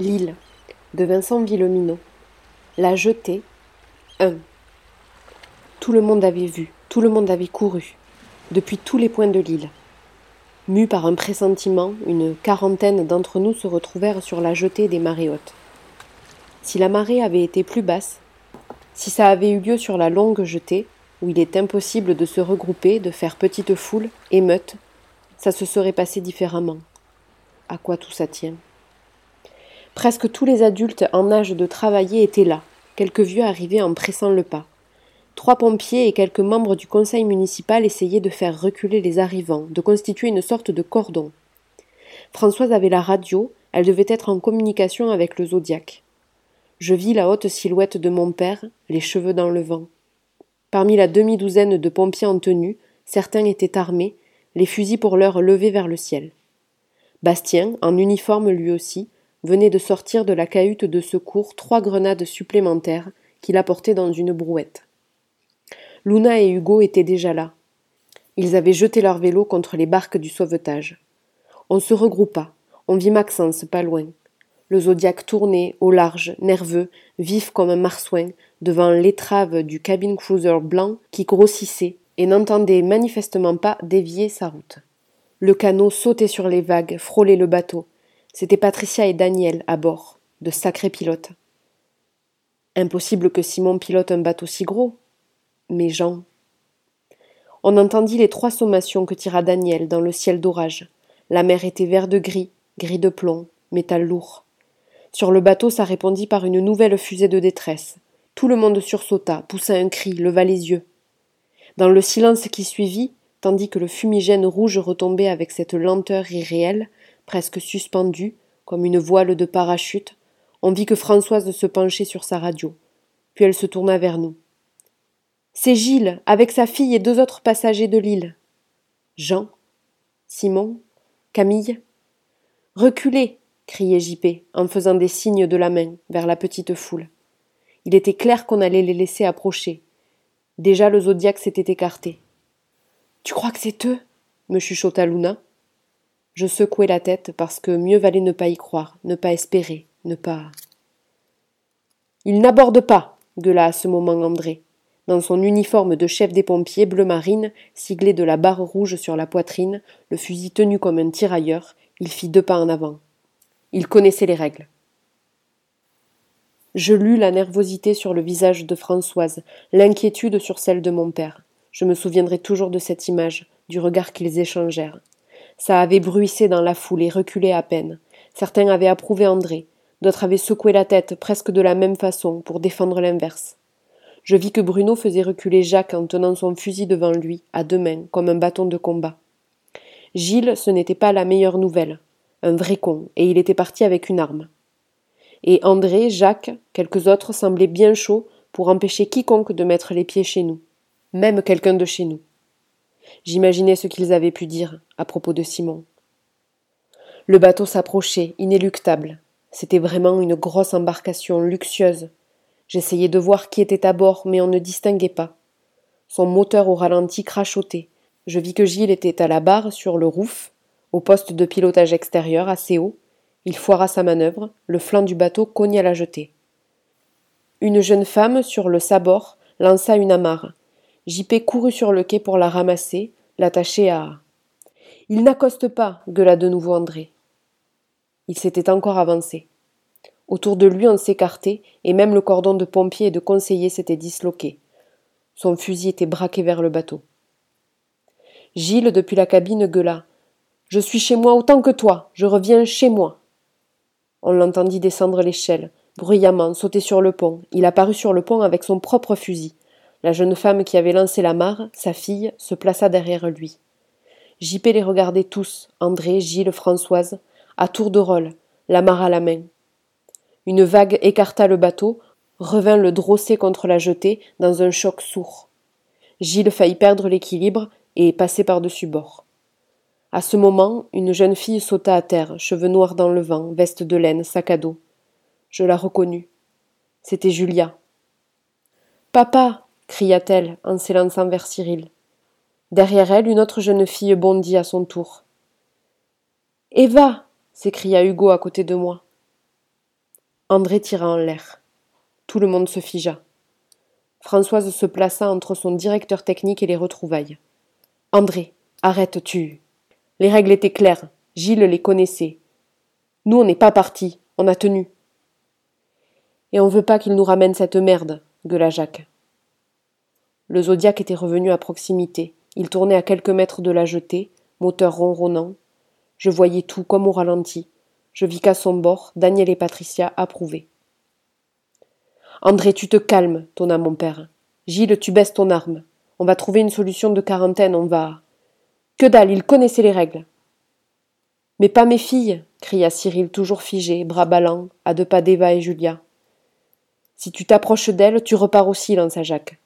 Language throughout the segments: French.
L'île de Vincent Villeminot. La jetée 1. Tout le monde avait vu, tout le monde avait couru, depuis tous les points de l'île. Mus par un pressentiment, une quarantaine d'entre nous se retrouvèrent sur la jetée des marées hautes. Si la marée avait été plus basse, si ça avait eu lieu sur la longue jetée, où il est impossible de se regrouper, de faire petite foule, émeute, ça se serait passé différemment. À quoi tout ça tient? Presque tous les adultes en âge de travailler étaient là, quelques vieux arrivaient en pressant le pas. Trois pompiers et quelques membres du conseil municipal essayaient de faire reculer les arrivants, de constituer une sorte de cordon. Françoise avait la radio, elle devait être en communication avec le zodiaque. Je vis la haute silhouette de mon père, les cheveux dans le vent. Parmi la demi-douzaine de pompiers en tenue, certains étaient armés, les fusils pour l'heure levés vers le ciel. Bastien, en uniforme lui aussi, venait de sortir de la cahute de secours trois grenades supplémentaires qu'il apportait dans une brouette. Luna et Hugo étaient déjà là. Ils avaient jeté leur vélo contre les barques du sauvetage. On se regroupa. On vit Maxence pas loin. Le zodiaque tournait, au large, nerveux, vif comme un marsouin, devant l'étrave du cabin cruiser blanc qui grossissait et n'entendait manifestement pas dévier sa route. Le canot sautait sur les vagues, frôlait le bateau. C'était Patricia et Daniel à bord, de sacrés pilotes. Impossible que Simon pilote un bateau si gros, mais Jean. On entendit les trois sommations que tira Daniel dans le ciel d'orage. La mer était vert de gris, gris de plomb, métal lourd. Sur le bateau, ça répondit par une nouvelle fusée de détresse. Tout le monde sursauta, poussa un cri, leva les yeux. Dans le silence qui suivit, tandis que le fumigène rouge retombait avec cette lenteur irréelle, presque suspendue, comme une voile de parachute, on vit que Françoise se penchait sur sa radio. Puis elle se tourna vers nous. C'est Gilles, avec sa fille et deux autres passagers de l'île. Jean, Simon, Camille. Reculez criait J.P. en faisant des signes de la main vers la petite foule. Il était clair qu'on allait les laisser approcher. Déjà le zodiaque s'était écarté. Tu crois que c'est eux? me chuchota Luna. Je secouai la tête parce que mieux valait ne pas y croire, ne pas espérer, ne pas. Il n'aborde pas gueula à ce moment André dans son uniforme de chef des pompiers bleu marine, siglé de la barre rouge sur la poitrine, le fusil tenu comme un tirailleur, il fit deux pas en avant. Il connaissait les règles. Je lus la nervosité sur le visage de Françoise, l'inquiétude sur celle de mon père. Je me souviendrai toujours de cette image, du regard qu'ils échangèrent. Ça avait bruissé dans la foule et reculé à peine. Certains avaient approuvé André, d'autres avaient secoué la tête presque de la même façon pour défendre l'inverse. Je vis que Bruno faisait reculer Jacques en tenant son fusil devant lui, à deux mains, comme un bâton de combat. Gilles, ce n'était pas la meilleure nouvelle. Un vrai con, et il était parti avec une arme. Et André, Jacques, quelques autres semblaient bien chauds pour empêcher quiconque de mettre les pieds chez nous, même quelqu'un de chez nous. J'imaginais ce qu'ils avaient pu dire à propos de Simon. Le bateau s'approchait, inéluctable. C'était vraiment une grosse embarcation luxueuse, J'essayais de voir qui était à bord, mais on ne distinguait pas. Son moteur au ralenti crachotait. Je vis que Gilles était à la barre sur le rouf, au poste de pilotage extérieur assez haut. Il foira sa manœuvre, le flanc du bateau cogna la jetée. Une jeune femme, sur le sabord, lança une amarre. JP courut sur le quai pour la ramasser, l'attacher à. Il n'accoste pas, gueula de nouveau André. Il s'était encore avancé. Autour de lui on s'écartait, et même le cordon de pompiers et de conseillers s'était disloqué. Son fusil était braqué vers le bateau. Gilles, depuis la cabine, gueula. Je suis chez moi autant que toi. Je reviens chez moi. On l'entendit descendre l'échelle, bruyamment, sauter sur le pont. Il apparut sur le pont avec son propre fusil. La jeune femme qui avait lancé la mare, sa fille, se plaça derrière lui. JP les regardait tous, André, Gilles, Françoise, à tour de rôle, la mare à la main. Une vague écarta le bateau, revint le drosser contre la jetée dans un choc sourd. Gilles faillit perdre l'équilibre et passer par-dessus bord. À ce moment, une jeune fille sauta à terre, cheveux noirs dans le vent, veste de laine, sac à dos. Je la reconnus. C'était Julia. Papa cria-t-elle en s'élançant vers Cyril. Derrière elle, une autre jeune fille bondit à son tour. Eva s'écria Hugo à côté de moi. André tira en l'air. Tout le monde se figea. Françoise se plaça entre son directeur technique et les retrouvailles. André, arrête, tu. Les règles étaient claires. Gilles les connaissait. Nous, on n'est pas partis. On a tenu. Et on veut pas qu'il nous ramène cette merde, gueula Jacques. Le Zodiac était revenu à proximité. Il tournait à quelques mètres de la jetée, moteur ronronnant. Je voyais tout comme au ralenti. Je vis qu'à son bord, Daniel et Patricia approuvaient. André, tu te calmes, tonna mon père. Gilles, tu baisses ton arme. On va trouver une solution de quarantaine, on va. Que dalle, il connaissait les règles. Mais pas mes filles, cria Cyril, toujours figé, bras ballants, à deux pas d'Eva et Julia. Si tu t'approches d'elle, tu repars aussi, lança Jacques.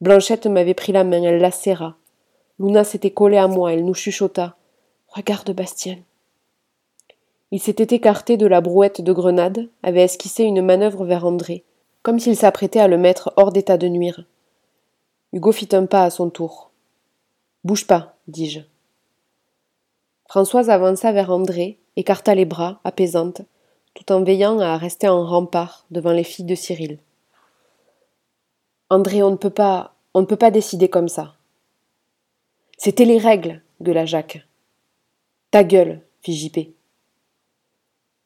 Blanchette m'avait pris la main, elle la serra. Luna s'était collée à moi, elle nous chuchota. Regarde Bastien. Il s'était écarté de la brouette de grenade, avait esquissé une manœuvre vers André, comme s'il s'apprêtait à le mettre hors d'état de nuire. Hugo fit un pas à son tour. Bouge pas, dis-je. Françoise avança vers André, écarta les bras, apaisante, tout en veillant à rester en rempart devant les filles de Cyril. André, on ne peut pas. on ne peut pas décider comme ça. C'était les règles, gueula Jacques. Ta gueule, fit J.P.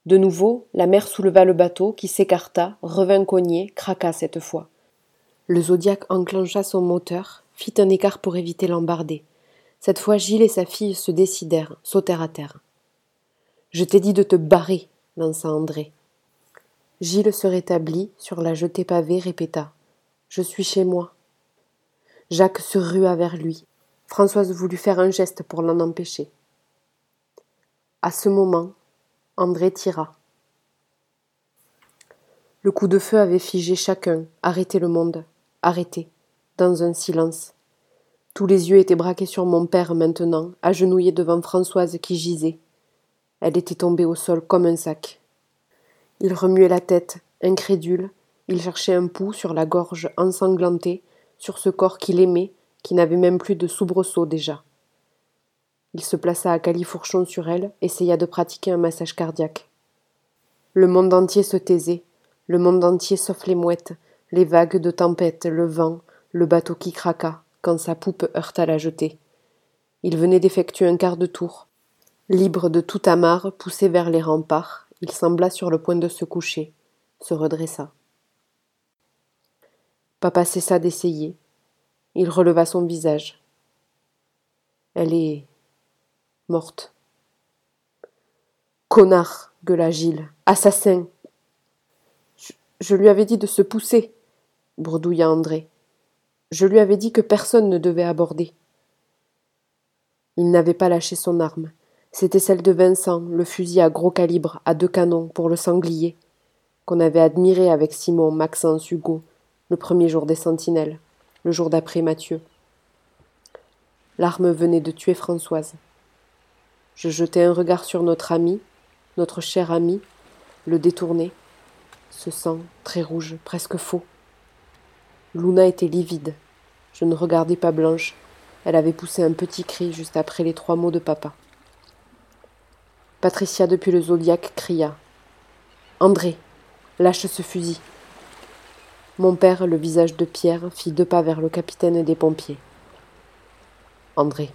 De nouveau, la mer souleva le bateau qui s'écarta, revint cogner, craqua cette fois. Le Zodiac enclencha son moteur, fit un écart pour éviter l'embarder. Cette fois, Gilles et sa fille se décidèrent, sautèrent à terre. Je t'ai dit de te barrer, lança André. Gilles se rétablit, sur la jetée pavée, répéta. Je suis chez moi. Jacques se rua vers lui. Françoise voulut faire un geste pour l'en empêcher. À ce moment, André tira. Le coup de feu avait figé chacun, arrêté le monde, arrêté, dans un silence. Tous les yeux étaient braqués sur mon père maintenant, agenouillé devant Françoise qui gisait. Elle était tombée au sol comme un sac. Il remuait la tête, incrédule, il cherchait un pouls sur la gorge ensanglantée, sur ce corps qu'il aimait, qui n'avait même plus de soubresaut déjà. Il se plaça à califourchon sur elle, essaya de pratiquer un massage cardiaque. Le monde entier se taisait, le monde entier sauf les mouettes, les vagues de tempête, le vent, le bateau qui craqua, quand sa poupe heurta la jetée. Il venait d'effectuer un quart de tour. Libre de toute amarre, poussé vers les remparts, il sembla sur le point de se coucher, se redressa. Papa cessa d'essayer. Il releva son visage. Elle est morte. Connard, gueula Gilles. Assassin. Je, lui avais dit de se pousser, bredouilla André. Je lui avais dit que personne ne devait aborder. Il n'avait pas lâché son arme. C'était celle de Vincent, le fusil à gros calibre, à deux canons, pour le sanglier, qu'on avait admiré avec Simon, Maxence, Hugo, le premier jour des sentinelles, le jour d'après Mathieu. L'arme venait de tuer Françoise. Je jetai un regard sur notre ami, notre cher ami, le détournai. Ce sang, très rouge, presque faux. Luna était livide. Je ne regardais pas Blanche. Elle avait poussé un petit cri juste après les trois mots de papa. Patricia depuis le zodiaque cria. André, lâche ce fusil. Mon père, le visage de pierre, fit deux pas vers le capitaine des pompiers. André.